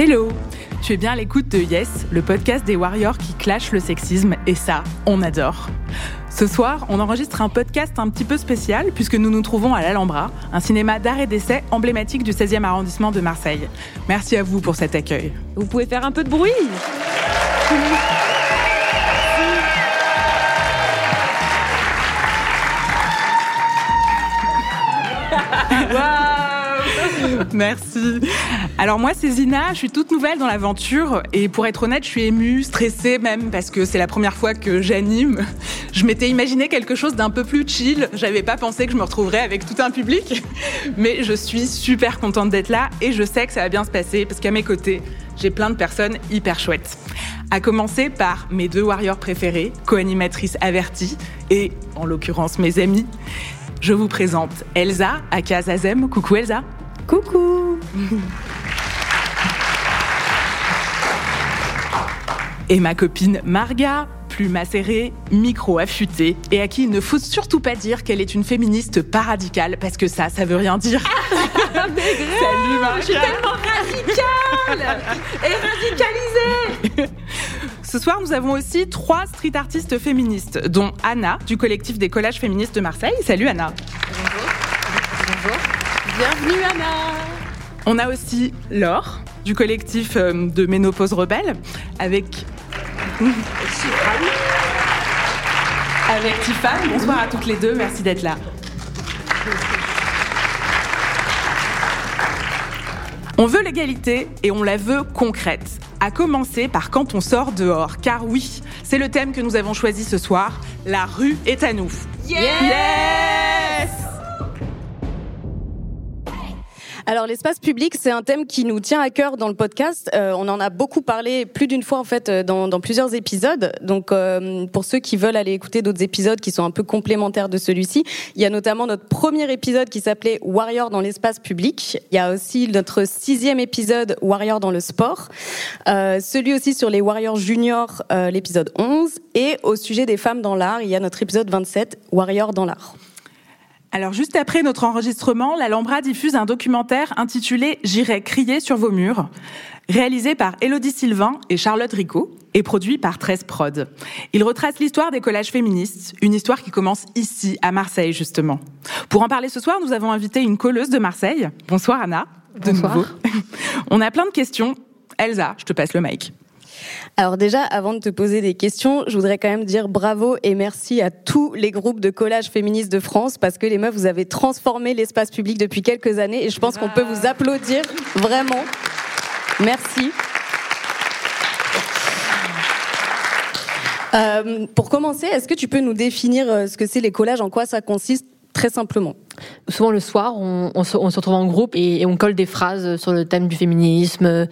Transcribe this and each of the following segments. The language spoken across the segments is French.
Hello Tu es bien à l'écoute de Yes, le podcast des warriors qui clashent le sexisme, et ça, on adore. Ce soir, on enregistre un podcast un petit peu spécial puisque nous nous trouvons à l'Alhambra, un cinéma d'art et d'essai emblématique du 16e arrondissement de Marseille. Merci à vous pour cet accueil. Vous pouvez faire un peu de bruit Merci. Alors moi, c'est Zina, je suis toute nouvelle dans l'aventure et pour être honnête, je suis émue, stressée même parce que c'est la première fois que j'anime. Je m'étais imaginé quelque chose d'un peu plus chill. J'avais pas pensé que je me retrouverais avec tout un public, mais je suis super contente d'être là et je sais que ça va bien se passer parce qu'à mes côtés, j'ai plein de personnes hyper chouettes. À commencer par mes deux warriors préférés, co-animatrices averties et, en l'occurrence, mes amis. Je vous présente Elsa, à Azem. Coucou Elsa. Coucou Et ma copine Marga, plus macérée, micro affûtée, et à qui il ne faut surtout pas dire qu'elle est une féministe pas radicale, parce que ça, ça veut rien dire. Salut Marga Je suis tellement radicale Et radicalisée Ce soir, nous avons aussi trois street artistes féministes, dont Anna, du collectif des collages féministes de Marseille. Salut Anna. Bonjour. Bonjour. Bienvenue Anna On a aussi Laure, du collectif euh, de Ménopause Rebelle, avec... avec Tiffany. Bonsoir à toutes les deux, merci d'être là. On veut l'égalité et on la veut concrète. À commencer par quand on sort dehors. Car oui, c'est le thème que nous avons choisi ce soir. La rue est à nous. Yes Alors l'espace public, c'est un thème qui nous tient à cœur dans le podcast. Euh, on en a beaucoup parlé plus d'une fois en fait euh, dans, dans plusieurs épisodes. Donc euh, pour ceux qui veulent aller écouter d'autres épisodes qui sont un peu complémentaires de celui-ci, il y a notamment notre premier épisode qui s'appelait Warrior dans l'espace public. Il y a aussi notre sixième épisode Warrior dans le sport. Euh, celui aussi sur les Warriors juniors, euh, l'épisode 11. Et au sujet des femmes dans l'art, il y a notre épisode 27 Warrior dans l'art. Alors juste après notre enregistrement, l'Alhambra diffuse un documentaire intitulé J'irai crier sur vos murs, réalisé par Elodie Sylvain et Charlotte Ricot et produit par 13 Prod. Il retrace l'histoire des collages féministes, une histoire qui commence ici, à Marseille justement. Pour en parler ce soir, nous avons invité une colleuse de Marseille. Bonsoir Anna. De Bonsoir. nouveau. On a plein de questions. Elsa, je te passe le mic. Alors déjà, avant de te poser des questions, je voudrais quand même dire bravo et merci à tous les groupes de collage féministes de France parce que les meufs, vous avez transformé l'espace public depuis quelques années et je pense qu'on peut vous applaudir vraiment. Merci. Euh, pour commencer, est-ce que tu peux nous définir euh, ce que c'est les collages, en quoi ça consiste très simplement Souvent le soir, on, on se, on se retrouve en groupe et, et on colle des phrases sur le thème du féminisme,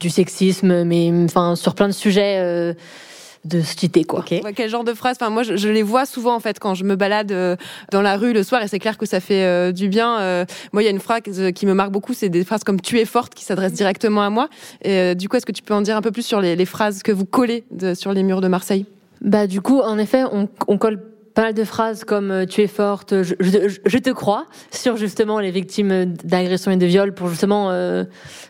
du sexisme, mais enfin sur plein de sujets. euh, de société, quoi. Quel genre de phrase Enfin, moi, je, je les vois souvent en fait quand je me balade euh, dans la rue le soir, et c'est clair que ça fait euh, du bien. Euh, moi, il y a une phrase qui me marque beaucoup, c'est des phrases comme "tu es forte" qui s'adressent directement à moi. Et euh, du coup, est-ce que tu peux en dire un peu plus sur les, les phrases que vous collez de- sur les murs de Marseille? Bah du coup, en effet, on, on colle pas mal de phrases comme euh, tu es forte, je, te crois sur justement les victimes d'agressions et de viols pour justement euh,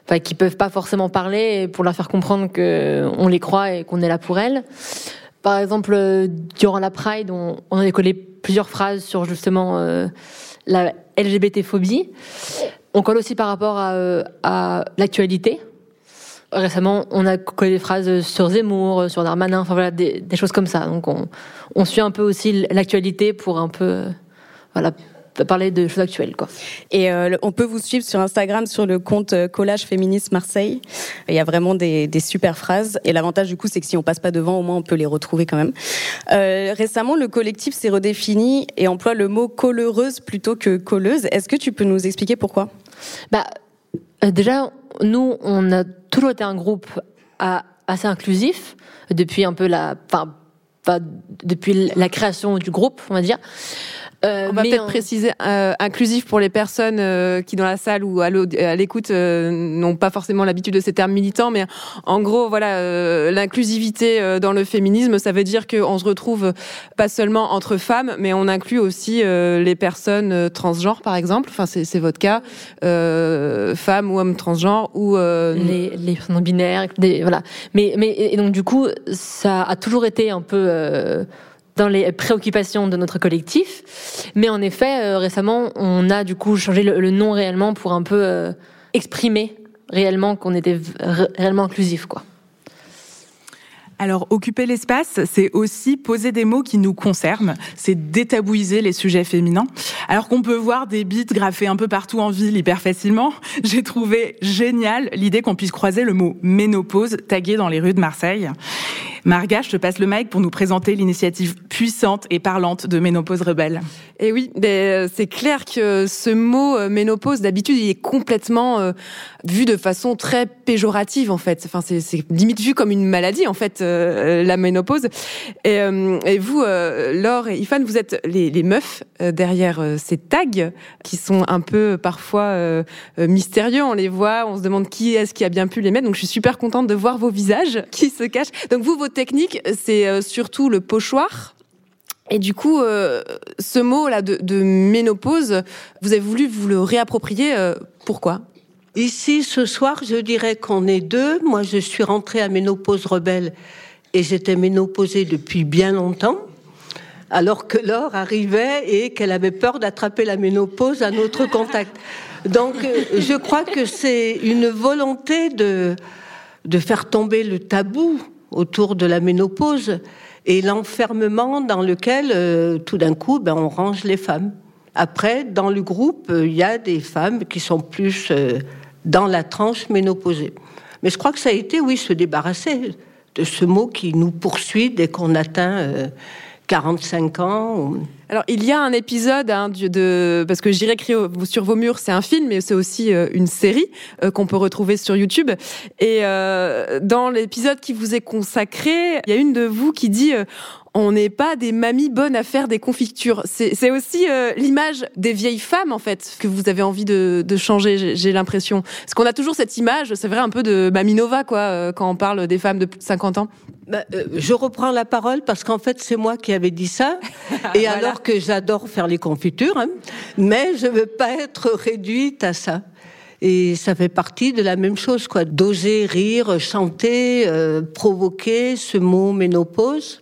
enfin, qui peuvent pas forcément parler pour leur faire comprendre que on les croit et qu'on est là pour elles. Par exemple, euh, durant la Pride, on, a collé plusieurs phrases sur justement euh, la LGBT-phobie. On colle aussi par rapport euh, à l'actualité. Récemment, on a collé des phrases sur Zemmour, sur Darmanin, enfin voilà, des, des choses comme ça. Donc on, on suit un peu aussi l'actualité pour un peu, euh, voilà, parler de choses actuelles, quoi. Et euh, on peut vous suivre sur Instagram sur le compte euh, Collage Féministe Marseille. Il y a vraiment des, des super phrases. Et l'avantage du coup, c'est que si on passe pas devant, au moins on peut les retrouver quand même. Euh, récemment, le collectif s'est redéfini et emploie le mot collereuse plutôt que colleuse. Est-ce que tu peux nous expliquer pourquoi? Bah, euh, déjà, nous, on a toujours été un groupe assez inclusif depuis un peu la, enfin, depuis la création du groupe, on va dire. Euh, On va peut-être en- préciser euh, inclusif pour les personnes euh, qui dans la salle ou à l'écoute euh, n'ont pas forcément l'habitude de ces termes militants, mais en gros voilà euh, l'inclusivité euh, dans le féminisme, ça veut dire qu'on se retrouve pas seulement entre femmes, mais on inclut aussi euh, les personnes transgenres par exemple. Enfin c'est votre cas, euh, femmes ou hommes transgenres ou euh, les, les personnes non binaires, des, voilà. Mais, mais et donc du coup, ça a toujours été un peu euh, dans les préoccupations de notre collectif. Mais en effet, euh, récemment, on a du coup changé le, nom réellement pour un peu euh, exprimer réellement qu'on était réellement inclusif, quoi. Alors, occuper l'espace, c'est aussi poser des mots qui nous concernent, c'est détabouiser les sujets féminins. Alors qu'on peut voir des bits graffés un peu partout en ville hyper facilement, j'ai trouvé génial l'idée qu'on puisse croiser le mot ménopause tagué dans les rues de Marseille. Marga, je te passe le mic pour nous présenter l'initiative puissante et parlante de Ménopause Rebelle. Et oui, euh, c'est clair que ce mot euh, ménopause, d'habitude, il est complètement euh, vu de façon très péjorative, en fait. Enfin, c'est limite vu comme une maladie, en fait, euh, la ménopause. Et, euh, et vous, euh, Laure et Ifan, vous êtes les, les meufs euh, derrière euh, ces tags qui sont un peu parfois euh, mystérieux. On les voit, on se demande qui est-ce qui a bien pu les mettre. Donc, je suis super contente de voir vos visages qui se cachent. Donc, vous, votre technique, c'est surtout le pochoir. Et du coup, euh, ce mot-là de, de ménopause, vous avez voulu vous le réapproprier. euh, pourquoi? Ici, ce soir, je dirais qu'on est deux. Moi, je suis rentrée à Ménopause Rebelle et j'étais ménopausée depuis bien longtemps. Alors que Laure arrivait et qu'elle avait peur d'attraper la ménopause à notre contact. Donc, euh, je crois que c'est une volonté de, de faire tomber le tabou autour de la ménopause et l'enfermement dans lequel, euh, tout d'un coup, ben, on range les femmes. Après, dans le groupe, euh, il y a des femmes qui sont plus euh, dans la tranche ménopausée. Mais je crois que ça a été, oui, se débarrasser de ce mot qui nous poursuit dès qu'on atteint euh, 45 ans. Alors, il y a un épisode hein, de parce que j'irai écrit sur vos murs, c'est un film, mais c'est aussi euh, une série euh, qu'on peut retrouver sur YouTube. Et euh, dans l'épisode qui vous est consacré, il y a une de vous qui dit on n'est pas des mamies bonnes à faire des confitures. C'est aussi euh, l'image des vieilles femmes en fait que vous avez envie de, de changer. j'ai- l'impression parce qu'on a toujours cette image, c'est vrai un peu de Mamie Nova quoi euh, quand on parle des femmes de plus de 50 ans. Bah, euh, je reprends la parole parce qu'en fait, c'est moi qui avais dit ça. Et Voilà. alors que j'adore faire les confitures, hein, mais je veux pas être réduite à ça. Et ça fait partie de la même chose, quoi. D'oser rire, chanter, euh, provoquer ce mot ménopause.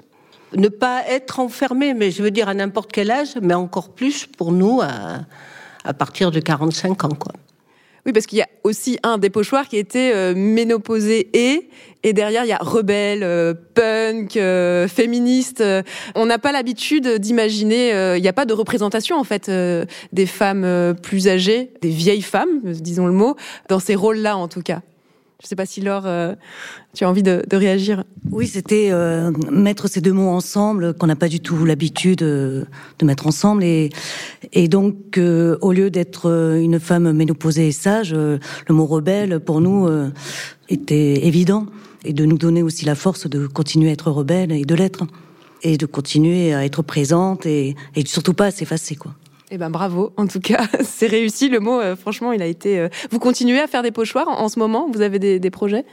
Ne pas être enfermé, mais je veux dire à n'importe quel âge, mais encore plus pour nous à, partir de 45 ans, quoi. Oui, parce qu'il y a aussi un des pochoirs qui était euh, ménopausé et et derrière il y a rebelle, euh, punk, euh, féministe. On n'a pas l'habitude d'imaginer. euh, Il n'y a pas de représentation en fait des femmes plus âgées, des vieilles femmes, disons le mot, dans ces rôles-là en tout cas. Je sais pas si Laure, euh, tu as envie de, de réagir. Oui, c'était euh, mettre ces deux mots ensemble qu'on n'a pas du tout l'habitude euh, de mettre ensemble et et donc euh, au lieu d'être euh, une femme ménopausée et sage, euh, le mot rebelle pour nous était évident et de nous donner aussi la force de continuer à être rebelle et de l'être et de continuer à être présente et, et surtout pas à s'effacer quoi. Eh ben bravo, en tout cas, c'est réussi. Le mot, euh, franchement, il a été. euh, Vous continuez à faire des pochoirs en, en ce moment? Vous avez des, des projets?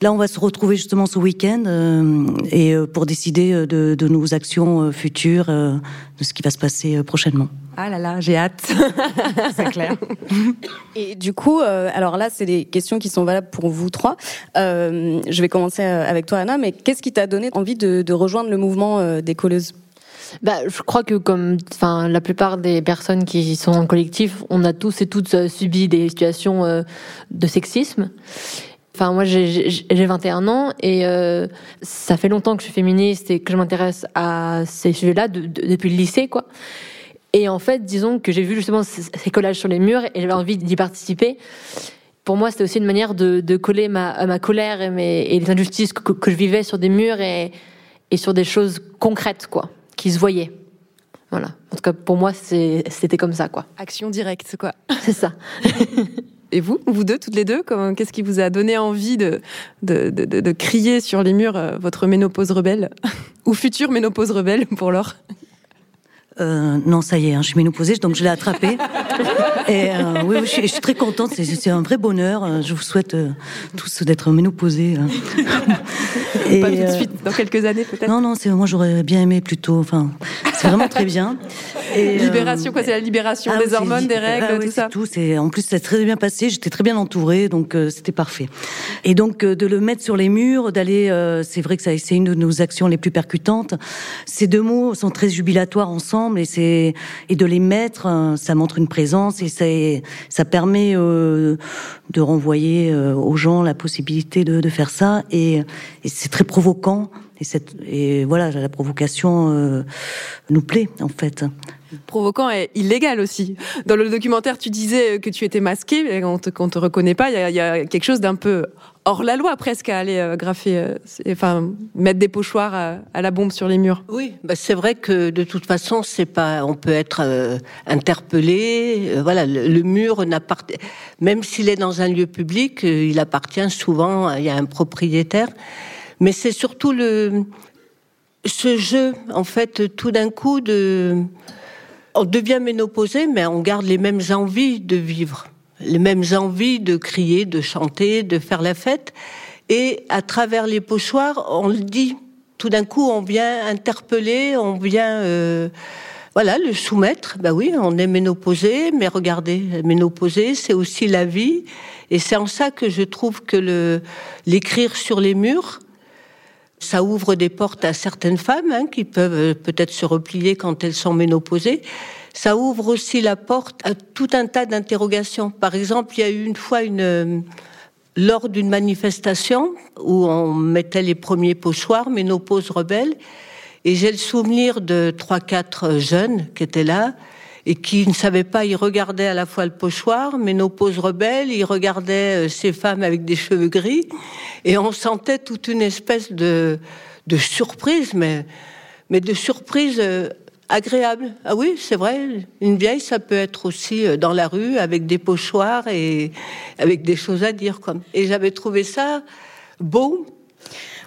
Là, on va se retrouver justement ce week-end euh, et pour décider de, de nos actions futures, euh, de ce qui va se passer prochainement. Ah là là, j'ai hâte. C'est clair. Et du coup, euh, alors là, c'est des questions qui sont valables pour vous trois. Je vais commencer avec toi, Anna. Mais qu'est-ce qui t'a donné envie de, de rejoindre le mouvement des colleuses? Bah, je crois que comme, la plupart des personnes qui sont en collectif, on a tous et toutes euh, subi des situations euh, de sexisme. Enfin, moi, j'ai- j'ai j'ai 21 ans et euh, ça fait longtemps que je suis féministe et que je m'intéresse à ces sujets-là de- de- depuis le lycée, quoi. Et en fait, disons que j'ai vu justement ces collages sur les murs et j'avais envie d'y participer. Pour moi, c'était aussi une manière de, coller ma, colère et, les injustices que, que je vivais sur des murs et, et sur des choses concrètes, quoi, qui se voyaient. Voilà. En tout cas, pour moi, c'était comme ça, quoi. Action directe, quoi. C'est ça. Et vous, vous deux, toutes les deux, qu'est-ce qui vous a donné envie de, de, de, de- de crier sur les murs euh, votre ménopause rebelle Ou future ménopause rebelle pour l'or Euh, non, ça y est, hein, je suis ménopausée, donc je l'ai attrapé. Et euh, oui, oui, je, suis, je suis très contente, c'est- un vrai bonheur. Euh, Je vous souhaite euh, tous d'être ménopausés. hein. Et, Pas tout de suite, dans quelques années peut-être Non, non, c'est moi j'aurais bien aimé plutôt. Enfin, c'est vraiment très bien. Et, Libération, quoi, c'est la libération ah des hormones, des règles, ah oui, tout c'est ça Tout, c'est en plus c'est très bien passé. J'étais très bien entourée, donc c'était parfait. Et donc de le mettre sur les murs, d'aller, c'est vrai que ça c'est une de nos actions les plus percutantes. Ces deux mots sont très jubilatoires ensemble, et c'est et de les mettre, euh, ça montre une présence et ça permet euh, de renvoyer euh, aux gens la possibilité de, faire ça. Et, et c'est très provoquant. Et, cette, et voilà, la provocation euh, nous plaît en fait. Provoquant et illégal aussi. Dans le documentaire, tu disais que tu étais masqué, mais on te, te reconnaît pas. Il y a, quelque chose d'un peu hors la loi presque à aller euh, graffer, euh, enfin mettre des pochoirs à, la bombe sur les murs. Oui, bah c'est vrai que de toute façon, c'est pas, on peut être euh, interpellé. voilà, le, mur même s'il est dans un lieu public, il appartient souvent, à- il y a un propriétaire. Mais c'est surtout le, ce jeu, en fait, tout d'un coup de, on devient ménopausé, mais on garde les mêmes envies de vivre, les mêmes envies de crier, de chanter, de faire la fête. Et à travers les pochoirs, on le dit. Tout d'un coup, on vient interpeller, on vient, euh, voilà, le soumettre. Ben oui, on est ménopausé, mais regardez, ménopausé, c'est aussi la vie. Et c'est en ça que je trouve que l'écrire sur les murs, ça ouvre des portes à certaines femmes hein, qui peuvent euh, peut-être se replier quand elles sont ménopausées. Ça ouvre aussi la porte à tout un tas d'interrogations. Par exemple, il y a eu une fois euh, lors d'une manifestation où on mettait les premiers pochoirs, ménopause rebelle, et j'ai le souvenir de trois quatre jeunes qui étaient là et qui ne savaient pas, ils regardaient à la fois le pochoir, ménopause rebelle, ils regardaient euh, ces femmes avec des cheveux gris, et on sentait toute une espèce de, de surprise, mais, mais de surprise euh, agréable. Ah oui, c'est vrai, une vieille, ça peut être aussi euh, dans la rue avec des pochoirs et avec des choses à dire. Quoi. Et j'avais trouvé ça beau.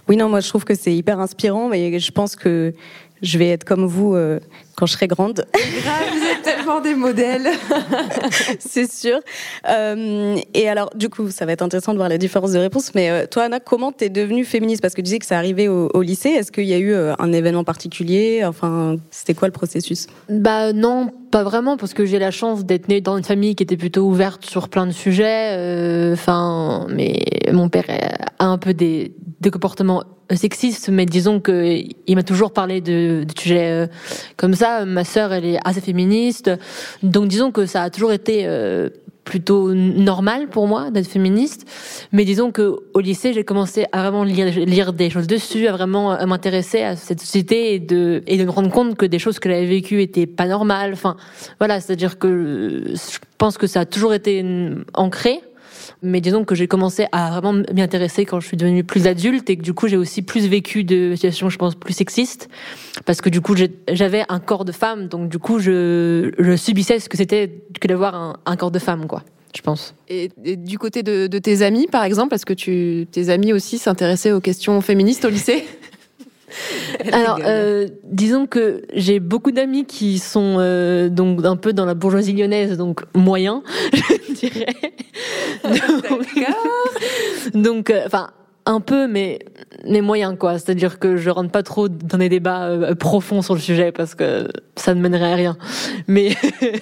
Oui, non, moi je trouve que c'est hyper inspirant, mais je pense que je vais être comme vous euh, quand je serai grande. Tellement des modèles. c'est sûr. Euh, et alors, du coup, ça va être intéressant de voir la différence de réponse. Mais euh, toi, Anna, comment t'es devenue féministe? Parce que tu disais que ça arrivait au, au lycée. Est-ce qu'il y a eu euh, un événement particulier? Enfin, c'était quoi le processus? Bah non, pas vraiment, parce que j'ai la chance d'être née dans une famille qui était plutôt ouverte sur plein de sujets. euh, Enfin, mais mon père a un peu des, des comportements sexistes, mais disons que il m'a toujours parlé de, de sujets euh, comme ça. Ma sœur, elle est assez féministe, donc disons que ça a toujours été euh, plutôt normal pour moi d'être féministe. Mais disons que au lycée, j'ai commencé à vraiment lire, lire des choses dessus, à vraiment m'intéresser à cette société et de, et de me rendre compte que des choses que j'avais vécues étaient pas normales. Enfin, voilà, c'est-à-dire que euh, je pense que ça a toujours été ancré. Mais disons que j'ai commencé à vraiment m'y intéresser quand je suis devenue plus adulte et que du coup j'ai aussi plus vécu de situations, je pense, plus sexistes. Parce que du coup j'avais un corps de femme, donc du coup je, subissais ce que c'était que d'avoir un, un corps de femme, quoi. je pense. Et, du côté de, tes amis, par exemple, est-ce que tu, tes amis aussi s'intéressaient aux questions féministes au lycée? Alors, euh, disons que j'ai beaucoup d'amis qui sont euh, donc un peu dans la bourgeoisie lyonnaise, donc moyen, je dirais. donc, euh, enfin, un peu, mais mais moyen quoi. C'est-à-dire que je rentre pas trop dans des débats euh, profonds sur le sujet parce que ça ne mènerait à rien. Mais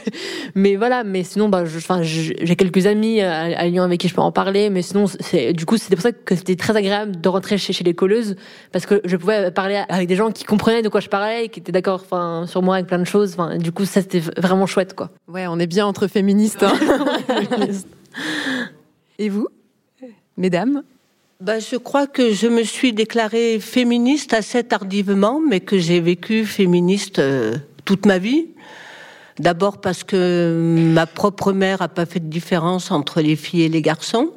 mais voilà. Mais sinon, bah, enfin, j'ai quelques amis à, Lyon avec qui je peux en parler. Mais sinon, c'est du coup, c'était pour ça que c'était très agréable de rentrer chez, chez les colleuses parce que je pouvais parler avec des gens qui comprenaient de quoi je parlais, et qui étaient d'accord, enfin, sur moi avec plein de choses. Enfin, du coup, ça c'était vraiment chouette quoi. Ouais, on est bien entre féministes. Hein. Et vous, mesdames? Bah, Je crois que je me suis déclarée féministe assez tardivement, mais que j'ai vécu féministe euh, toute ma vie. D'abord parce que ma propre mère n'a pas fait de différence entre les filles et les garçons.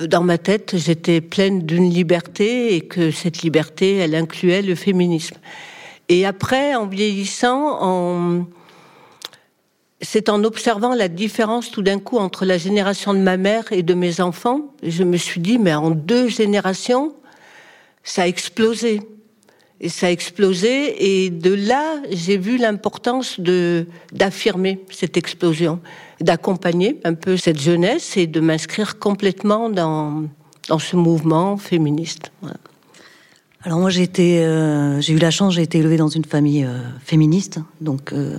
Dans ma tête, j'étais pleine d'une liberté et que cette liberté, elle incluait le féminisme. Et après, en vieillissant, en, c'est en observant la différence tout d'un coup entre la génération de ma mère et de mes enfants, je me suis dit, mais en deux générations, ça a explosé. Et ça a explosé, et de là, j'ai vu l'importance de d'affirmer cette explosion, d'accompagner un peu cette jeunesse et de m'inscrire complètement dans dans ce mouvement féministe. Alors moi, j'ai euh, j'ai eu la chance, j'ai été élevée dans une famille euh, féministe, donc. Euh,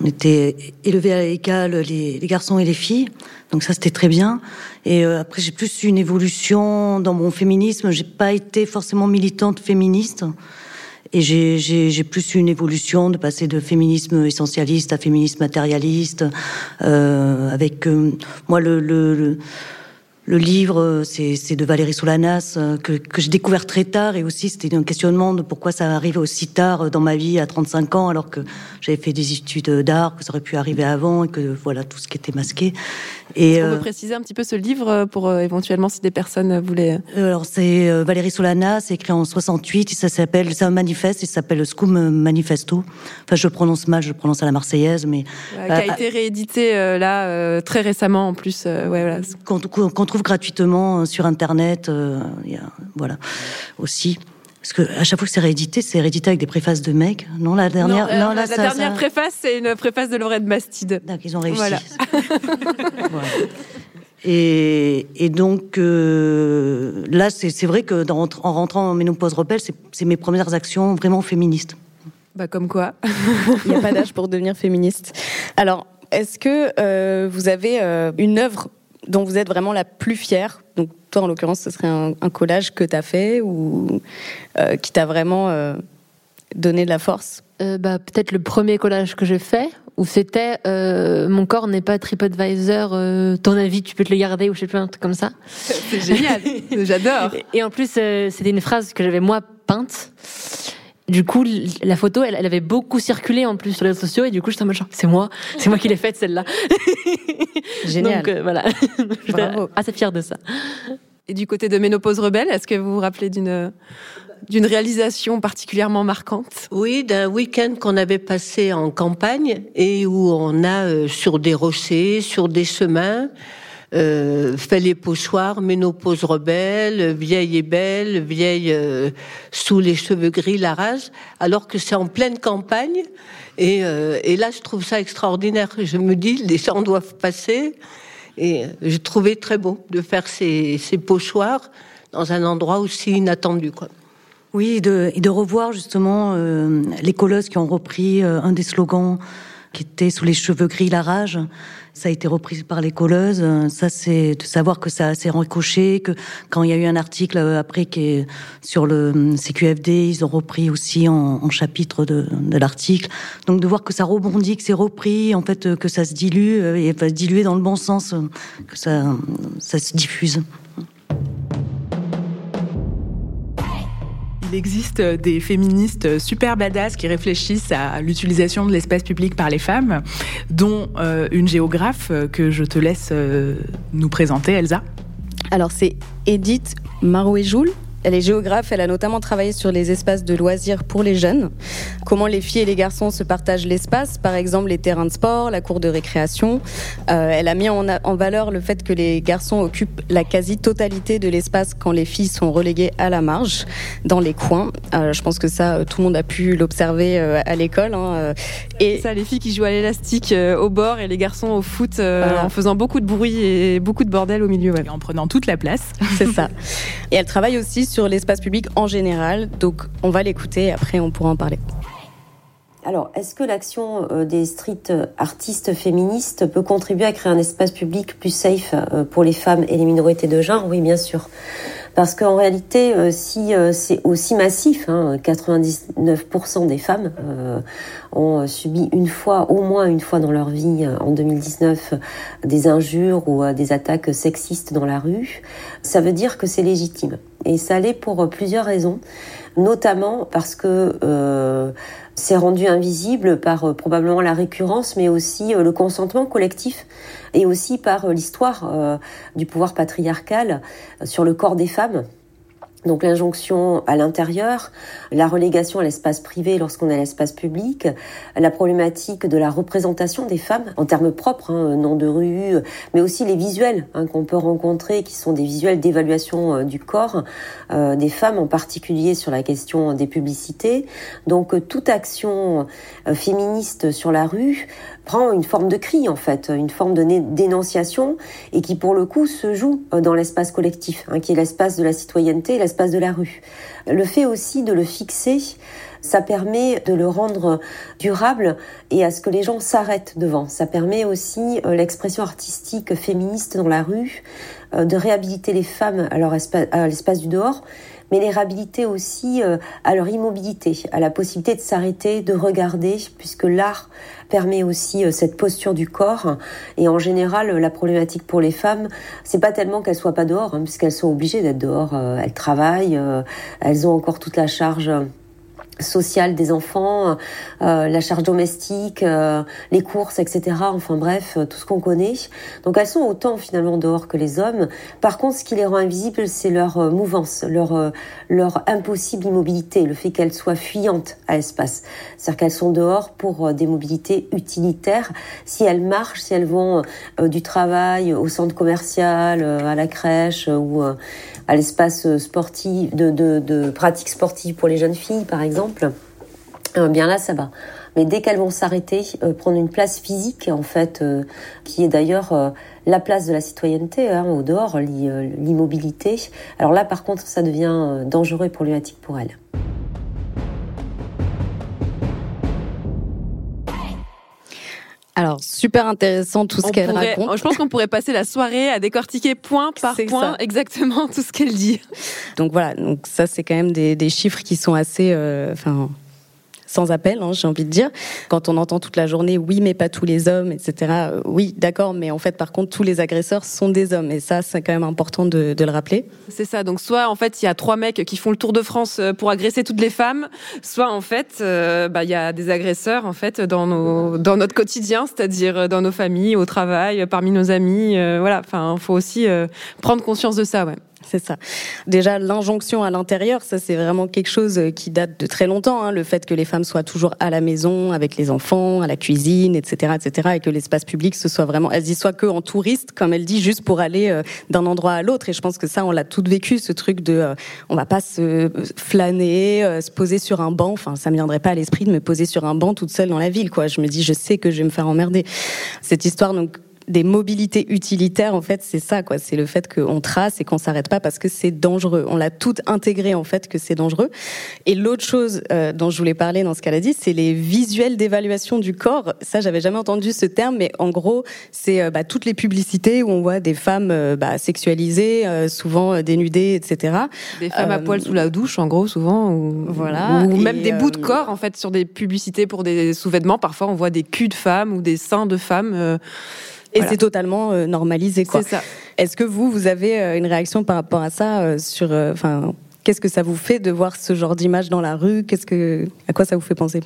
on était élevés à l'égal, les, garçons et les filles. Donc ça, c'était très bien. Et euh, après, j'ai plus eu une évolution dans mon féminisme. J'ai pas été forcément militante féministe. Et j'ai plus eu une évolution de passer de féminisme essentialiste à féminisme matérialiste. Euh, avec euh, moi, le, le le livre, c'est de Valérie Solanas euh, que, que j'ai découvert très tard et aussi c'était un questionnement de pourquoi ça arrive aussi tard dans ma vie à 35 ans alors que j'avais fait des études d'art, que ça aurait pu arriver avant et que voilà tout ce qui était masqué. Et on peut euh, préciser un petit peu ce livre euh, pour éventuellement si des personnes voulaient. Alors c'est Valérie Solanas, c'est écrit en 68, ça s'appelle, c'est un manifeste, il s'appelle Scum Manifesto. Enfin je le prononce mal, je le prononce à la marseillaise, mais qui a été réédité là très récemment en plus. ouais, voilà. Gratuitement euh, sur Internet. Euh, voilà, aussi. Parce que à chaque fois que c'est réédité, c'est réédité avec des préfaces de mecs. Non, la dernière, non, euh, la, dernière préface, c'est une préface de Lorraine Bastide. D'accord, ils ont réussi. Voilà. Et, et, donc là, c'est vrai que dans, en rentrant en ménopause rebelle, c'est mes premières actions vraiment féministes. Bah comme quoi. Il n'y a pas d'âge pour devenir féministe. Alors, est-ce que vous avez une œuvre dont vous êtes vraiment la plus fière Donc, toi, en l'occurrence, ce serait un, collage que tu as fait ou euh, qui t'a vraiment euh, donné de la force? Euh, bah, Peut-être le premier collage que j'ai fait, où c'était Mon corps n'est pas TripAdvisor, ton avis, tu peux te le garder, ou je sais plus, un truc comme ça. C'est génial, j'adore. Et en plus, c'était une phrase que j'avais moi peinte. Du coup, la photo, elle, avait beaucoup circulé en plus sur les réseaux sociaux et du coup, j'étais en mode c'est moi, c'est moi qui l'ai faite celle-là. Génial. Donc euh, voilà, Bravo. assez fière de ça. Et du côté de Ménopause Rebelle, est-ce que vous vous rappelez d'une d'une réalisation particulièrement marquante? Oui, d'un week-end qu'on avait passé en campagne et où on a euh, sur des rochers, sur des chemins, euh, fait les pochoirs, ménopause rebelle, vieille et belle, vieille euh, sous les cheveux gris, la rage, alors que c'est en pleine campagne. Et, euh, et, là, je trouve ça extraordinaire. Je me dis, les gens doivent passer. Et j'ai trouvé très beau de faire ces, pochoirs dans un endroit aussi inattendu. Oui, et de, et de revoir justement les colosses qui ont repris un des slogans qui était sous les cheveux gris la rage. Ça a été repris par les colleuses. Ça, c'est de savoir que ça s'est ricoché, que quand il y a eu un article euh, après qui est sur le euh, CQFD, ils ont repris aussi en, chapitre de, l'article. Donc de voir que ça rebondit, que c'est repris, en fait, euh, que ça se dilue et va se diluer dans le bon sens, que ça se diffuse. Il existe des féministes super badass qui réfléchissent à l'utilisation de l'espace public par les femmes, dont euh, une géographe que je te laisse euh, nous présenter, Elsa. Alors c'est Edith Marouet-Joule. Elle est géographe, elle a notamment travaillé sur les espaces de loisirs pour les jeunes, comment les filles et les garçons se partagent l'espace, par exemple les terrains de sport, la cour de récréation. Euh, elle a mis en, en, valeur le fait que les garçons occupent la quasi-totalité de l'espace quand les filles sont reléguées à la marge, dans les coins. Euh, je pense que ça, tout le monde a pu l'observer euh, à l'école. Hein, et ça, les filles qui jouent à l'élastique au bord et les garçons au foot voilà. en faisant beaucoup de bruit et beaucoup de bordel au milieu. Ouais. Et en prenant toute la place. C'est ça. Et elle travaille aussi sur l'espace public en général. Donc on va l'écouter, après on pourra en parler. Alors, est-ce que l'action euh, des street artistes féministes peut contribuer à créer un espace public plus safe euh, pour les femmes et les minorités de genre? Oui, bien sûr. Parce qu'en réalité, euh, si c'est aussi massif, hein, 99% des femmes ont subi une fois, au moins une fois dans leur vie, en 2019, des injures ou des attaques sexistes dans la rue, ça veut dire que c'est légitime. Et ça l'est pour plusieurs raisons, notamment parce que c'est rendu invisible par euh, probablement la récurrence, mais aussi euh, le consentement collectif et aussi par euh, l'histoire du pouvoir patriarcal sur le corps des femmes donc l'injonction à l'intérieur, la relégation à l'espace privé lorsqu'on est à l'espace public, la problématique de la représentation des femmes en termes propres, hein, nom de rue, mais aussi les visuels hein, qu'on peut rencontrer, qui sont des visuels d'évaluation euh, du corps euh, des femmes, en particulier sur la question des publicités. Donc euh, toute action féministe sur la rue prend une forme de cri en fait, une forme de dénonciation et qui pour le coup se joue euh, dans l'espace collectif, hein, qui est l'espace de la citoyenneté, l'espace de la rue. Le fait aussi de le fixer, ça permet de le rendre durable et à ce que les gens s'arrêtent devant. Ça permet aussi euh, l'expression artistique féministe dans la rue, euh, de réhabiliter les femmes à, l'espace du dehors mais les réhabiliter aussi euh, à leur immobilité, à la possibilité de s'arrêter, de regarder, puisque l'art permet aussi euh, cette posture du corps. Et en général, la problématique pour les femmes, c'est pas tellement qu'elles soient pas dehors, hein, puisqu'elles sont obligées d'être dehors. Euh, elles travaillent, elles ont encore toute la charge sociale des enfants, euh, la charge domestique, euh, les courses, etc. Enfin bref, euh, tout ce qu'on connaît. Donc elles sont autant finalement dehors que les hommes. Par contre, ce qui les rend invisibles, c'est leur mouvance, leur leur impossible immobilité, le fait qu'elles soient fuyantes à l'espace. C'est-à-dire qu'elles sont dehors pour des mobilités utilitaires. Si elles marchent, si elles vont du travail au centre commercial, à la crèche ou à l'espace sportif, de, de, de pratiques sportives pour les jeunes filles, par exemple, euh, bien là, ça va. Mais dès qu'elles vont s'arrêter, euh, prendre une place physique, en fait, euh, qui est d'ailleurs la place de la citoyenneté, hein, au dehors, l'immobilité, alors là, par contre, ça devient dangereux et problématique pour elles. Alors, super intéressant tout ce qu'elle raconte. Je pense qu'on pourrait passer la soirée à décortiquer point par point exactement tout ce qu'elle dit. Donc voilà, donc ça c'est quand même des, des chiffres qui sont assez, euh, enfin, sans appel, hein, j'ai envie de dire. Quand on entend toute la journée, oui, mais pas tous les hommes, etc. Euh, oui, d'accord, mais en fait, par contre, tous les agresseurs sont des hommes, et ça, c'est quand même important de, de le rappeler. C'est ça. Donc, soit en fait, il y a trois mecs qui font le tour de France euh, pour agresser toutes les femmes, soit en fait, euh, bah, il y a des agresseurs en fait dans nos, dans notre quotidien, c'est-à-dire dans nos familles, au travail, parmi nos amis. voilà. Enfin, faut aussi prendre conscience de ça, ouais. C'est ça. Déjà, l'injonction à l'intérieur, ça c'est vraiment quelque chose qui date de très longtemps. Hein. le fait que les femmes soient toujours à la maison, avec les enfants, à la cuisine, etc., etc., et que l'espace public ce soit vraiment, elles y soient que en touriste, comme elle dit, juste pour aller euh, d'un endroit à l'autre. Et je pense que ça, on l'a toutes vécu, ce truc de, euh, on va pas se flâner, euh, se poser sur un banc. Enfin, ça me viendrait pas à l'esprit de me poser sur un banc toute seule dans la ville, quoi. Je me dis, je sais que je vais me faire emmerder. Cette histoire, donc, des mobilités utilitaires, en fait, c'est ça, quoi. C'est le fait qu'on trace et qu'on s'arrête pas parce que c'est dangereux. On l'a tout intégré, en fait, que c'est dangereux. Et l'autre chose euh, dont je voulais parler dans ce qu'elle a dit, c'est les visuels d'évaluation du corps. Ça, j'avais jamais entendu ce terme, mais en gros, c'est euh, bah, toutes les publicités où on voit des femmes euh, bah, sexualisées, souvent dénudées, etc. Des femmes à poil sous la douche, en gros, souvent. Ou, voilà. Ou même des bouts de corps, en fait, sur des publicités pour des sous-vêtements. Parfois, on voit des culs de femmes ou des seins de femmes. Et c'est totalement euh, normalisé, quoi. C'est ça. Est-ce que vous, vous avez euh, une réaction par rapport à ça euh, sur, enfin, qu'est-ce que ça vous fait de voir ce genre d'image dans la rue? Qu'est-ce que, à quoi ça vous fait penser?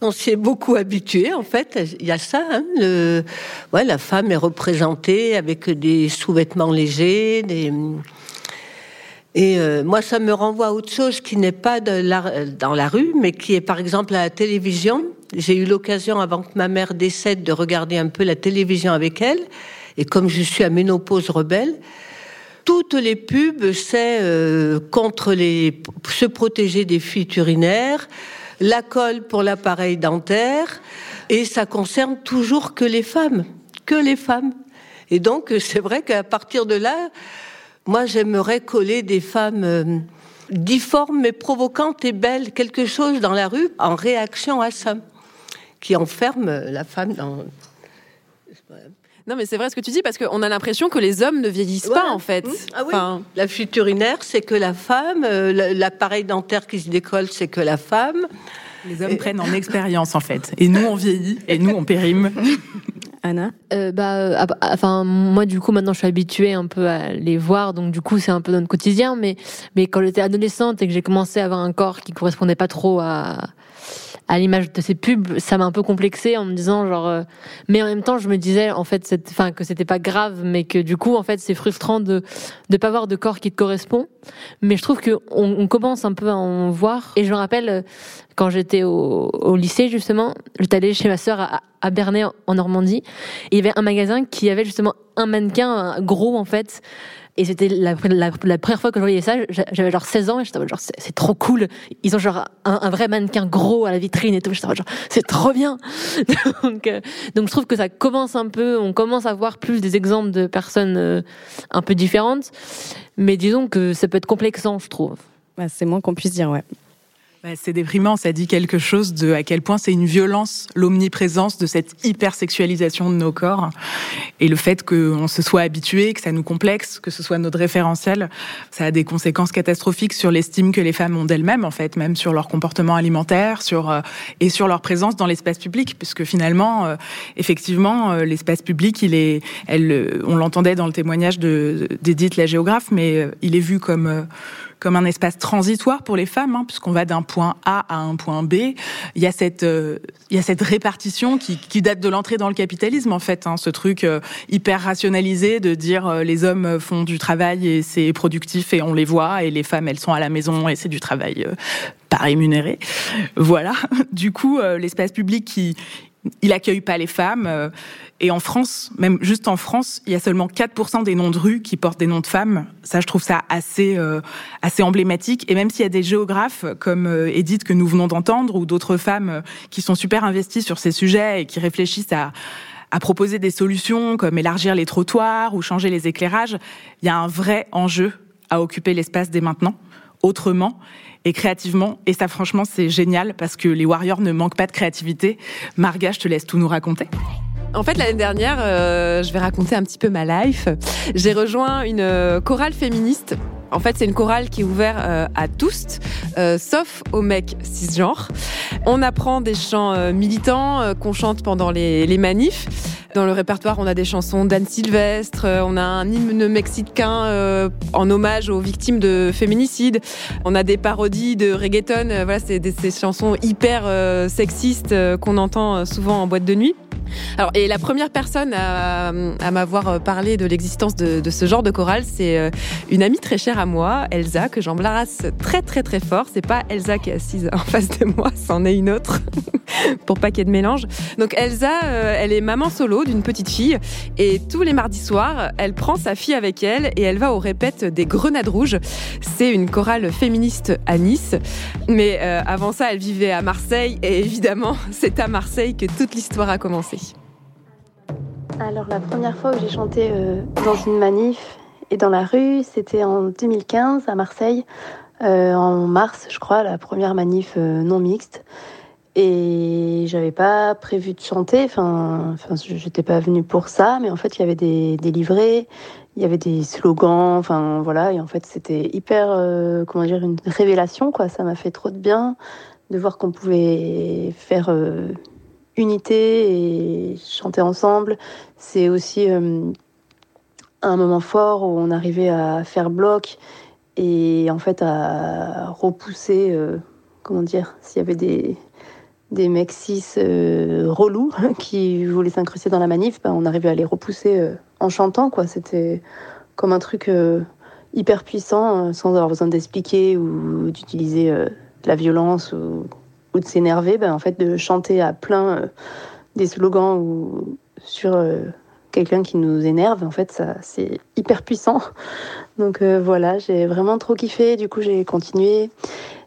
On s'y est beaucoup habitué, en fait. Il y a ça. Hein, le... ouais, la femme est représentée avec des sous-vêtements légers, des... Et euh, moi, ça me renvoie à autre chose qui n'est pas de la, dans la rue, mais qui est par exemple à la télévision. J'ai eu l'occasion, avant que ma mère décède, de regarder un peu la télévision avec elle. Et comme je suis à ménopause rebelle, toutes les pubs, c'est euh, contre les se protéger des fuites urinaires, la colle pour l'appareil dentaire, et ça concerne toujours que les femmes, que les femmes. Et donc, c'est vrai qu'à partir de là, moi, j'aimerais coller des femmes euh, difformes mais provocantes et belles, quelque chose dans la rue en réaction à ça, qui enferme la femme dans. Non, mais c'est vrai ce que tu dis parce qu'on a l'impression que les hommes ne vieillissent pas en fait. Mmh. Ah oui. La fuite urinaire, c'est que la femme. euh, L'appareil dentaire qui se décolle, c'est que la femme. Les hommes prennent en expérience en fait. Et nous, on vieillit et nous, on périme. Anna? Euh, bah, euh, ah, enfin, moi, du coup, maintenant, je suis habituée un peu à les voir, donc du coup, c'est un peu notre quotidien. Mais, mais quand j'étais adolescente et que j'ai commencé à avoir un corps qui correspondait pas trop à, à l'image de ces pubs, ça m'a un peu complexée en me disant genre. euh, mais en même temps, je me disais en fait, c'est- enfin, que c'était pas grave, mais que du coup, en fait, c'est frustrant de de pas avoir de corps qui te correspond. Mais je trouve que on, commence un peu à en voir. Et je me rappelle euh, quand j'étais au, au lycée justement, j'étais allée chez ma sœur à, à Bernay en Normandie. Il y avait un magasin qui avait justement un mannequin gros en fait. Et c'était la, première fois que je voyais ça, j'a- j'avais genre 16 ans et j'étais genre c'est trop cool. Ils ont genre un, vrai mannequin gros à la vitrine et tout. J'étais genre c'est trop bien. donc, euh, donc je trouve que ça commence un peu, on commence à voir plus des exemples de personnes euh, un peu différentes. Mais disons que ça peut être complexant, je trouve. Bah, c'est moins qu'on puisse dire, ouais. Bah, c'est déprimant, ça dit quelque chose de à quel point c'est une violence, l'omniprésence de cette hypersexualisation de nos corps. Et le fait qu'on se soit habitué, que ça nous complexe, que ce soit notre référentiel, ça a des conséquences catastrophiques sur l'estime que les femmes ont d'elles-mêmes, en fait, même sur leur comportement alimentaire, sur, euh, et sur leur présence dans l'espace public, puisque finalement, euh, effectivement, euh, l'espace public, il est, on l'entendait dans le témoignage de- d'Edith, la géographe, mais il est vu comme, comme un espace transitoire pour les femmes, hein, puisqu'on va d'un point A à un point B. Il y a cette, euh, répartition qui, date de l'entrée dans le capitalisme, en fait, hein, ce truc euh, hyper rationalisé de dire euh, les hommes font du travail et c'est productif et on les voit, et les femmes, elles sont à la maison et c'est du travail pas rémunéré. Voilà. Du coup, l'espace public qui il accueille pas les femmes. euh, et en France, même juste en France, il y a seulement 4% des noms de rues qui portent des noms de femmes. Ça, je trouve ça assez, euh, assez emblématique. Et même s'il y a des géographes comme euh, Edith que nous venons d'entendre ou d'autres femmes qui sont super investies sur ces sujets et qui réfléchissent à à proposer des solutions comme élargir les trottoirs ou changer les éclairages, il y a un vrai enjeu à occuper l'espace dès maintenant, autrement et créativement. Et ça, franchement, c'est génial parce que les Warriors ne manquent pas de créativité. Marga, je te laisse tout nous raconter. En fait, l'année dernière, euh, je vais raconter un petit peu ma life. J'ai rejoint une euh, chorale féministe. En fait, c'est une chorale qui est ouverte euh, à tous, euh, sauf aux mecs cisgenres. On apprend des chants euh, militants qu'on chante pendant les, manifs. Dans le répertoire, on a des chansons d'Anne Sylvestre, on a un hymne mexicain en hommage aux victimes de féminicide, on a des parodies de reggaeton. voilà, c'est des ces chansons hyper sexistes qu'on entend souvent en boîte de nuit. Alors, et la première personne à, m'avoir parlé de l'existence de, ce genre de chorale, c'est une amie très chère à moi, Elsa, que j'embrasse très très très fort. C'est pas Elsa qui est assise en face de moi, c'en est une autre, pour pas qu'il y ait de mélange. Donc Elsa, euh, elle est maman solo d'une petite fille, et tous les mardis soirs, elle prend sa fille avec elle et elle va au répète des Grenades Rouges. C'est une chorale féministe à Nice, mais euh, avant ça, elle vivait à Marseille, et évidemment, c'est à Marseille que toute l'histoire a commencé. Alors la première fois où j'ai chanté euh, dans une manif et dans la rue, c'était en 2015 à Marseille, euh, en mars je crois, la première manif euh, non mixte. Et j'avais pas prévu de chanter, enfin, j'étais pas venue pour ça, mais en fait il y avait des, des livrets, il y avait des slogans, enfin voilà, et en fait c'était hyper, euh, comment dire, une révélation quoi. Ça m'a fait trop de bien de voir qu'on pouvait faire unité et chanter ensemble. C'est aussi un moment fort où on arrivait à faire bloc et en fait à repousser, euh, comment dire, s'il y avait des, des mecs cis euh, relous qui voulaient s'incruster dans la manif, ben, on arrivait à les repousser euh, en chantant. quoi. C'était comme un truc euh, hyper puissant sans avoir besoin d'expliquer ou d'utiliser de la violence ou, ou de s'énerver, ben, en fait de chanter à plein des slogans ou sur quelqu'un qui nous énerve, en fait, ça, c'est hyper puissant. Donc euh, voilà, j'ai vraiment trop kiffé. Du coup, j'ai continué.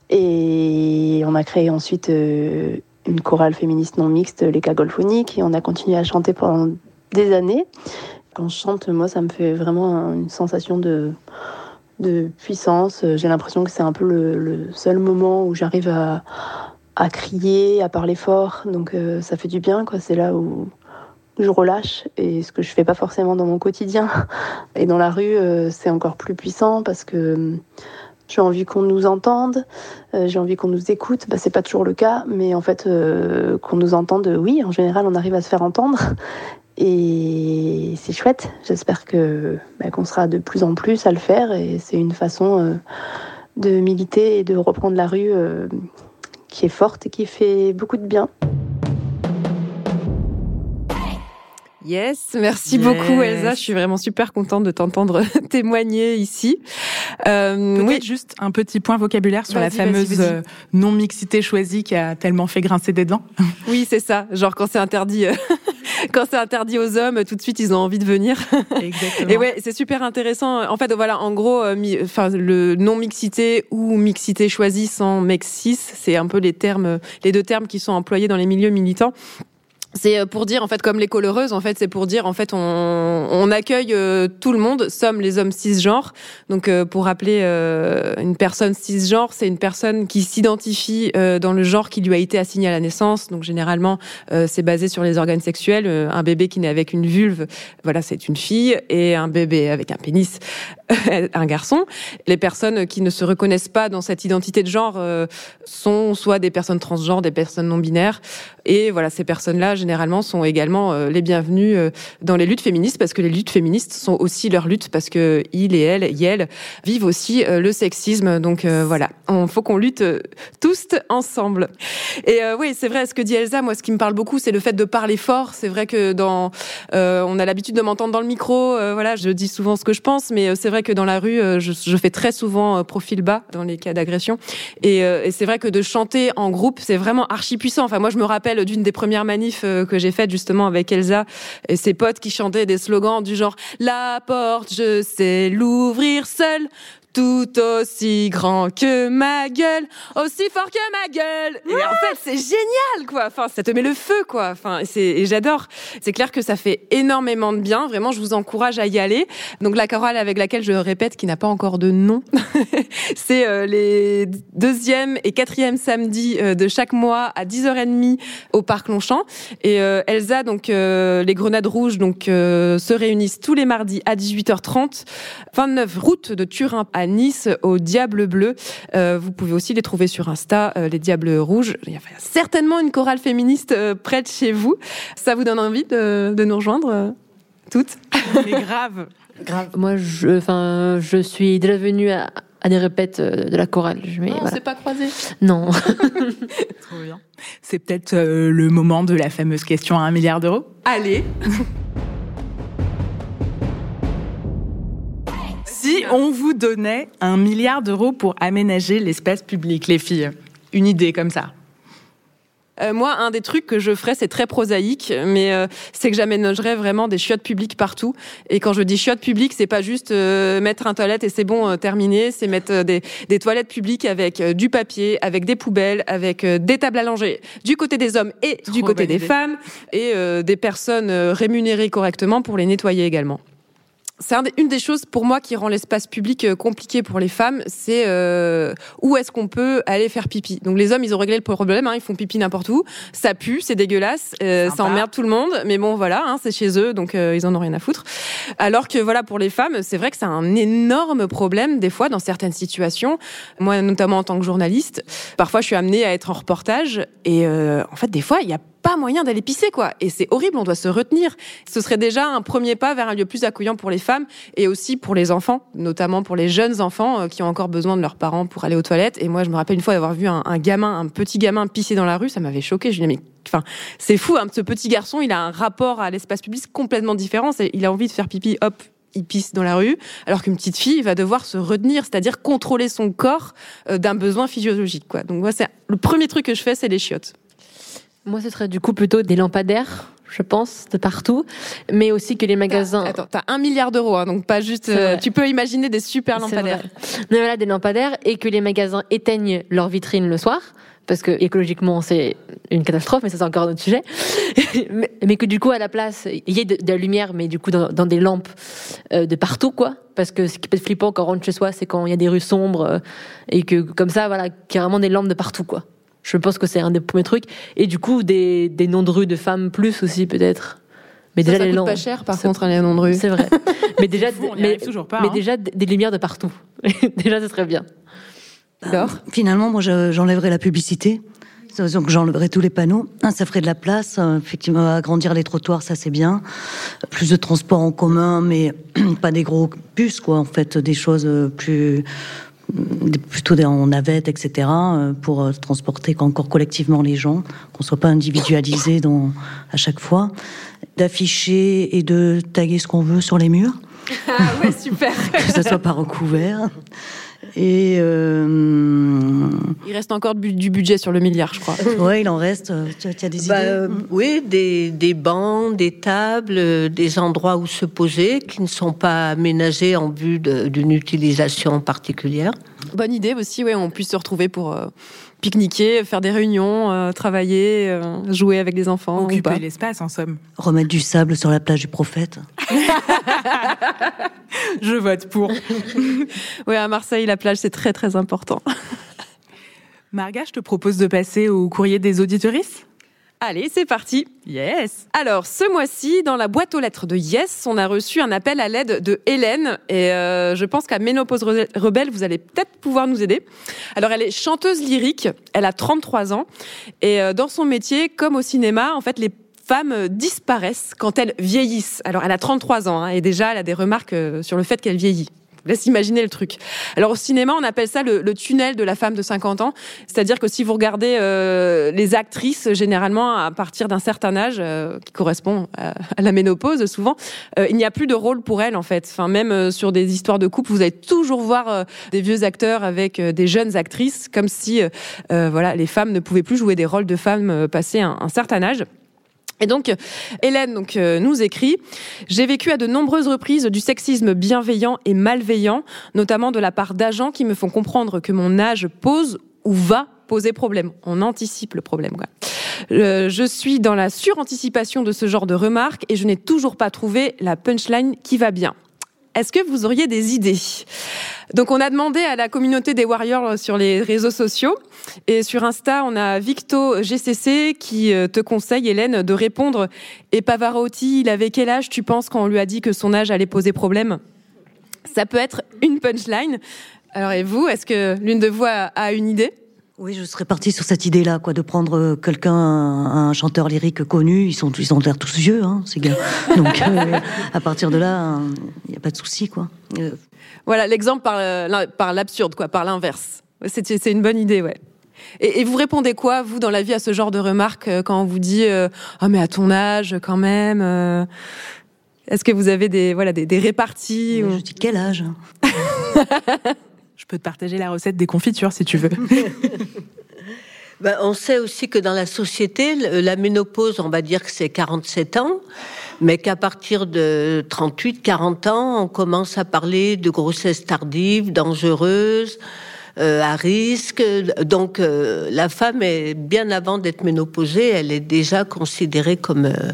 Et on a créé ensuite euh, une chorale féministe non mixte, les Cagolphoniques, et on a continué à chanter pendant des années. Quand je chante, moi, ça me fait vraiment une sensation de, de puissance. J'ai l'impression que c'est un peu le, seul moment où j'arrive à, à, crier, à parler fort. Donc euh, ça fait du bien, quoi. C'est là où, je relâche et ce que je fais pas forcément dans mon quotidien. Et dans la rue, euh, c'est encore plus puissant parce que euh, j'ai envie qu'on nous entende, euh, j'ai envie qu'on nous écoute. Bah, c'est pas toujours le cas, mais en fait, qu'on nous entende, oui, en général, on arrive à se faire entendre. Et c'est chouette. J'espère que bah, qu'on sera de plus en plus à le faire. Et c'est une façon de militer et de reprendre la rue qui est forte et qui fait beaucoup de bien. Yes, merci beaucoup Elsa. Je suis vraiment super contente de t'entendre témoigner ici. Euh, oui, juste un petit point vocabulaire sur la fameuse euh, non mixité choisie qui a tellement fait grincer des dents. Oui, c'est ça. Genre quand c'est interdit, euh, quand c'est interdit aux hommes, tout de suite ils ont envie de venir. Exactement. Et ouais, c'est super intéressant. En fait, voilà, en gros, euh, enfin le non mixité ou mixité choisie sans mexis, c'est un peu les termes, les deux termes qui sont employés dans les milieux militants. C'est euh, pour dire en fait comme les coloreuses en fait c'est pour dire en fait on, on accueille euh, tout le monde sommes les hommes cisgenres. Donc euh, pour rappeler une personne cisgenre c'est une personne qui s'identifie dans le genre qui lui a été assigné à la naissance. Donc généralement c'est basé sur les organes sexuels. Un bébé qui naît avec une vulve voilà c'est une fille et un bébé avec un pénis un garçon. Les personnes qui ne se reconnaissent pas dans cette identité de genre sont soit des personnes transgenres des personnes non binaires et voilà ces personnes là généralement sont également euh, les bienvenus euh, dans les luttes féministes parce que les luttes féministes sont aussi leurs luttes parce que ils et elles, et elles vivent aussi euh, le sexisme. Donc voilà, il faut qu'on lutte tous ensemble. Et oui, c'est vrai, ce que dit Elsa, moi, ce qui me parle beaucoup, c'est le fait de parler fort. C'est vrai que dans, on a l'habitude de m'entendre dans le micro. voilà, je dis souvent ce que je pense, mais c'est vrai que dans la rue, je, fais très souvent profil bas dans les cas d'agression. Et, c'est vrai que de chanter en groupe, c'est vraiment archi puissant. Enfin, moi, je me rappelle d'une des premières manifs que j'ai fait justement avec Elsa et ses potes qui chantaient des slogans du genre La porte, je sais l'ouvrir seule tout aussi grand que ma gueule, aussi fort que ma gueule. Et en fait, c'est génial, quoi. Enfin, ça te met le feu, quoi. Enfin, c'est, et j'adore. C'est clair que ça fait énormément de bien. Vraiment, je vous encourage à y aller. Donc, la chorale avec laquelle je répète, qui n'a pas encore de nom, c'est euh, les deuxième et quatrième samedis euh, de chaque mois à 10h30 au Parc Longchamp. Et euh, Elsa, donc, les Grenades Rouges, donc, se réunissent tous les mardis à 18h30. 29 route de Turin à Nice au Diable Bleu. Euh, vous pouvez aussi les trouver sur Insta, euh, les Diables Rouges. Il y a certainement une chorale féministe euh, près de chez vous. Ça vous donne envie de, nous rejoindre toutes? Mais grave. grave. Moi, je, enfin, je suis déjà venue à, des répètes de la chorale. Mais, on s'est pas croisé. Non. Trop bien. C'est peut-être le moment de la fameuse question à un milliard d'euros? Allez. Si on vous donnait un milliard d'euros pour aménager l'espace public, les filles, une idée comme ça euh, moi, un des trucs que je ferais, c'est très prosaïque, mais euh, c'est que j'aménagerais vraiment des chiottes publiques partout. Et quand je dis chiottes publiques, c'est pas juste euh, mettre un toilette et c'est bon, terminé. C'est mettre des, des, toilettes publiques avec du papier, avec des poubelles, avec des tables à langer du côté des hommes et du côté des femmes, et des personnes rémunérées correctement pour les nettoyer également c'est une des choses pour moi qui rend l'espace public euh, compliqué pour les femmes, c'est euh, où est-ce qu'on peut aller faire pipi. Donc les hommes, ils ont réglé le problème, hein, ils font pipi n'importe où, ça pue, c'est dégueulasse, euh, ça emmerde tout le monde, mais bon voilà, hein, c'est chez eux, donc ils en ont rien à foutre. Alors que voilà pour les femmes, c'est vrai que c'est un énorme problème des fois dans certaines situations. Moi, notamment en tant que journaliste, parfois je suis amenée à être en reportage et en fait des fois il y a pas moyen d'aller pisser, quoi. Et c'est horrible, on doit se retenir. Ce serait déjà un premier pas vers un lieu plus accueillant pour les femmes et aussi pour les enfants, notamment pour les jeunes enfants euh, qui ont encore besoin de leurs parents pour aller aux toilettes. Et moi, je me rappelle une fois d'avoir vu un, gamin, un petit gamin pisser dans la rue, ça m'avait choqué. Je me mais enfin, c'est fou, hein, ce petit garçon, il a un rapport à l'espace public complètement différent. Il a envie de faire pipi, hop, il pisse dans la rue, alors qu'une petite fille va devoir se retenir, c'est-à-dire contrôler son corps euh, d'un besoin physiologique. Quoi. Donc moi, c'est le premier truc que je fais, c'est les chiottes. Moi, ce serait du coup plutôt des lampadaires, je pense, de partout, mais aussi que les magasins. Attends, t'as un milliard d'euros, hein, donc pas juste. Euh, tu peux imaginer des super lampadaires. Mais voilà, des lampadaires et que les magasins éteignent leurs vitrines le soir. Parce que écologiquement, c'est une catastrophe, mais ça, c'est encore un autre sujet. mais, mais que du coup, à la place, il y ait de, de la lumière, mais du coup, dans, dans des lampes euh, de partout, quoi. Parce que ce qui peut être flippant quand on rentre chez soi, c'est quand il y a des rues sombres euh, et que, comme ça, voilà, qu'il y a vraiment des lampes de partout, quoi. Je pense que c'est un des premiers trucs. Et du coup, des, des noms de rues de femmes plus aussi, peut-être. Mais Ça, déjà, ça les coûte pas cher, par contre, les noms de rue. C'est vrai. mais déjà, Fou, on y mais, arrive toujours pas, mais hein. déjà des lumières de partout. déjà, ce serait bien. Alors Finalement, moi, je- j'enlèverais la publicité. Donc, j'enlèverais tous les panneaux. Ça ferait de la place. Euh, Effectivement, agrandir les trottoirs, ça c'est bien. Plus de transports en commun, mais pas des gros bus, quoi. En fait, des choses euh, plus plutôt en navette, etc., euh, pour euh, transporter encore collectivement les gens, qu'on soit pas individualisé dans, à chaque fois, d'afficher et de taguer ce qu'on veut sur les murs, Ah ouais, super. que ça soit pas recouvert. Et euh, Il reste encore du budget sur le milliard, je crois. ouais, il en reste. euh, Tu as, tu as des Bah, idées euh, oui, des, des bancs, des tables, des endroits où se poser qui ne sont pas aménagés en vue d'une utilisation particulière. Bonne idée aussi, ouais, on puisse se retrouver pour euh, pique-niquer, faire des réunions, euh, travailler, euh, jouer avec les enfants. ou Occuper l'espace, en somme. Remettre du sable sur la plage du prophète. Je vote pour. Ouais, à Marseille, la plage, c'est très très important. Marga, je te propose de passer au courrier des auditoristes. Allez, c'est parti. Yes. Alors, ce mois-ci, dans la boîte aux lettres de Yes, on a reçu un appel à l'aide de Hélène. Et euh, je pense qu'à Ménopause Re- Rebelle, vous allez peut-être pouvoir nous aider. Alors, elle est chanteuse lyrique, elle a 33 ans. Et euh, dans son métier, comme au cinéma, en fait, les femmes euh, disparaissent quand elles vieillissent. Alors, elle a 33 ans, hein, et déjà, elle a des remarques euh, sur le fait qu'elle vieillit. Laisse imaginer le truc. Alors au cinéma, on appelle ça le, tunnel de la femme de 50 ans. C'est-à-dire que si vous regardez euh, les actrices, généralement à partir d'un certain âge, euh, qui correspond à, la ménopause souvent, euh, il n'y a plus de rôle pour elles en fait. Enfin même euh, sur des histoires de couple, vous allez toujours voir euh, des vieux acteurs avec euh, des jeunes actrices, comme si voilà les femmes ne pouvaient plus jouer des rôles de femmes passé un, un certain âge. Et donc, Hélène euh, nous écrit J'ai vécu à de nombreuses reprises du sexisme bienveillant et malveillant, notamment de la part d'agents qui me font comprendre que mon âge pose ou va poser problème. On anticipe le problème. Euh, je suis dans la suranticipation de ce genre de remarques et je n'ai toujours pas trouvé la punchline qui va bien. Est-ce que vous auriez des idées? Donc, on a demandé à la communauté des Warriors sur les réseaux sociaux. Et sur Insta, on a Victo GCC qui euh, te conseille, Hélène, de répondre. Et Pavarotti, il avait quel âge, tu penses, quand on lui a dit que son âge allait poser problème? Ça peut être une punchline. Alors, et vous, est-ce que l'une de vous a, a une idée? Oui, je serais partie sur cette idée-là, quoi, de prendre euh, quelqu'un, un, un chanteur lyrique connu. Ils sont, ils ont l'air tous vieux, hein, ces gars. Donc, euh, à partir de là, il n'y a pas de souci, quoi. Euh, Voilà, l'exemple par, euh, l'absurde, quoi, par l'inverse. C'est une bonne idée, ouais. Et, vous répondez quoi, vous, dans la vie, à ce genre de remarques euh, quand on vous dit euh, Ah, mais à ton âge, quand même euh, Est-ce que vous avez des, voilà, des, des réparties ou- Je dis quel âge? Je peux te partager la recette des confitures si tu veux. Ben, on sait aussi que dans la société, la ménopause, on va dire que c'est 47 ans, mais qu'à partir de 38, 40 ans, on commence à parler de grossesse tardive, dangereuse, euh, à risque. Donc, euh, la femme est bien avant d'être ménopausée, elle est déjà considérée comme euh,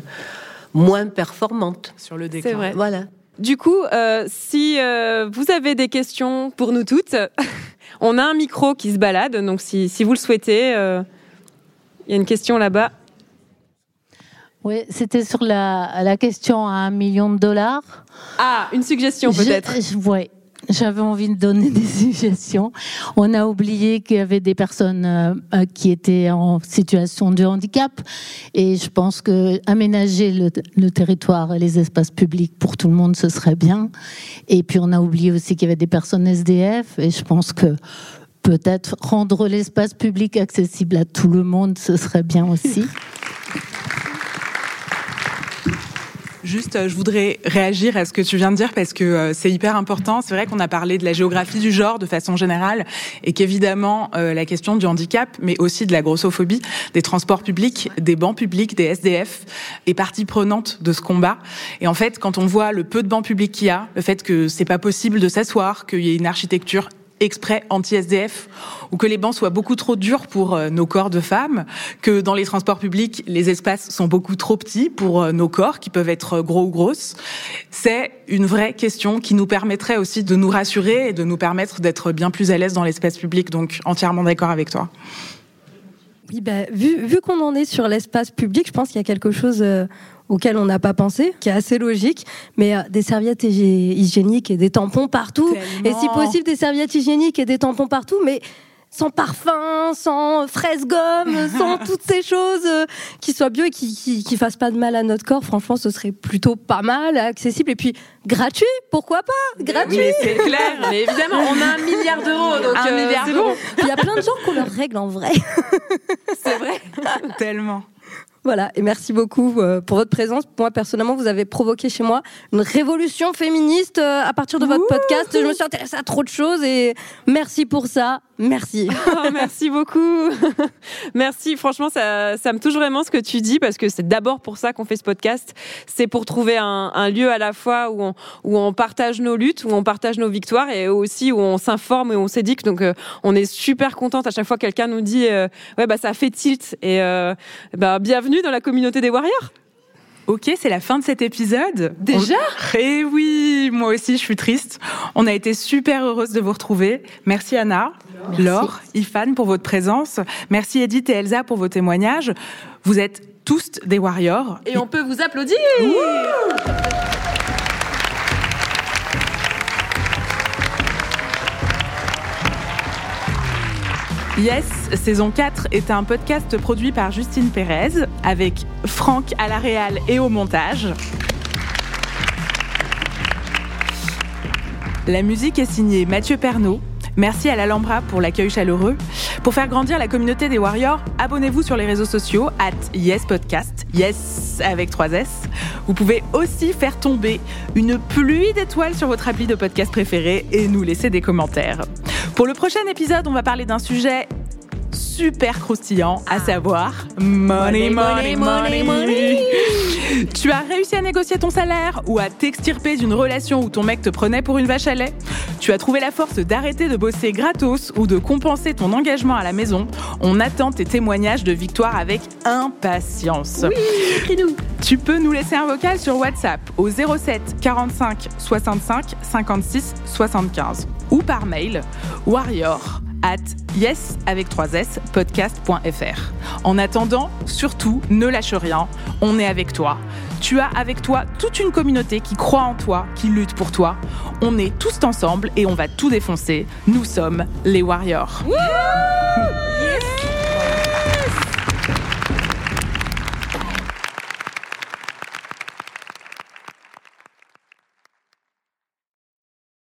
moins performante. Sur le C'est déclin. vrai. Voilà. Du coup, euh, si euh, vous avez des questions pour nous toutes, on a un micro qui se balade, donc si, si vous le souhaitez, euh, il y a une question là-bas. Oui, c'était sur la, la question à un million de dollars. Ah, une suggestion peut-être. Oui, j'avais envie de donner des suggestions. On a oublié qu'il y avait des personnes euh, euh, qui étaient en situation de handicap et je pense que aménager le, le territoire et les espaces publics pour tout le monde, ce serait bien. Et puis on a oublié aussi qu'il y avait des personnes SDF et je pense que peut-être rendre l'espace public accessible à tout le monde, ce serait bien aussi. Juste, euh, je voudrais réagir à ce que tu viens de dire parce que euh, c'est hyper important. C'est vrai qu'on a parlé de la géographie du genre de façon générale et qu'évidemment euh, la question du handicap, mais aussi de la grossophobie, des transports publics, des bancs publics, des SDF, est partie prenante de ce combat. Et en fait, quand on voit le peu de bancs publics qu'il y a, le fait que c'est pas possible de s'asseoir, qu'il y ait une architecture exprès anti-SDF ou que les bancs soient beaucoup trop durs pour euh, nos corps de femmes, que dans les transports publics, les espaces sont beaucoup trop petits pour euh, nos corps qui peuvent être gros ou grosses. C'est une vraie question qui nous permettrait aussi de nous rassurer et de nous permettre d'être bien plus à l'aise dans l'espace public. Donc entièrement d'accord avec toi. Oui, bah, vu, vu qu'on en est sur l'espace public, je pense qu'il y a quelque chose euh, auquel on n'a pas pensé, qui est assez logique, mais euh, des serviettes hygi- hygiéniques et des tampons partout, et si possible des serviettes hygiéniques et des tampons partout, mais sans parfum, sans fraise gomme, sans toutes ces choses euh, qui soient bio et qui, qui, qui fassent pas de mal à notre corps. Franchement, ce serait plutôt pas mal, accessible et puis gratuit. Pourquoi pas? Gratuit. Mais c'est clair. Mais évidemment, on a un milliard d'euros, donc Un euh, milliard d'euros. bon. Il y a plein de gens qui ont leurs règles en vrai. C'est vrai. Tellement. Voilà, et merci beaucoup euh, pour votre présence. Moi, personnellement, vous avez provoqué chez moi une révolution féministe euh, à partir de votre podcast. Je me suis intéressée à trop de choses et merci pour ça. Merci. Oh, merci beaucoup. merci. Franchement, ça, ça me touche vraiment ce que tu dis parce que c'est d'abord pour ça qu'on fait ce podcast. C'est pour trouver un, un lieu à la fois où on, où on partage nos luttes, où on partage nos victoires et aussi où on s'informe et on s'éduque. Donc, euh, on est super contente à chaque fois que quelqu'un nous dit euh, ouais bah ça fait tilt et euh, bah bienvenue dans la communauté des warriors. Ok, c'est la fin de cet épisode. Déjà On- Eh oui, moi aussi, je suis triste. On a été super heureuse de vous retrouver. Merci Anna, Laure, Ifan pour votre présence. Merci Edith et Elsa pour vos témoignages. Vous êtes tous des warriors. Et on peut vous applaudir. Yes, saison 4 est un podcast produit par Justine Pérez avec Franck à la réal et au montage. La musique est signée Mathieu Pernaud. Merci à l'Alhambra pour l'accueil chaleureux. Pour faire grandir la communauté des Warriors, abonnez-vous sur les réseaux sociaux at YesPodcast, yes avec 3 S. Vous pouvez aussi faire tomber une pluie d'étoiles sur votre appli de podcast préféré et nous laisser des commentaires. Pour le prochain épisode, on va parler d'un sujet super croustillant, à savoir money, money, money, money. Tu as réussi à négocier ton salaire ou à t'extirper d'une relation où ton mec te prenait pour une vache à lait Tu as trouvé la force d'arrêter de bosser gratos ou de compenser ton engagement à la maison On attend tes témoignages de victoire avec impatience. Tu peux nous laisser un vocal sur WhatsApp au 07 45 65 56 75 ou par mail warrior at yes avec 3 s podcast.fr. En attendant, surtout, ne lâche rien, on est avec toi. Tu as avec toi toute une communauté qui croit en toi, qui lutte pour toi. On est tous ensemble et on va tout défoncer. Nous sommes les Warriors.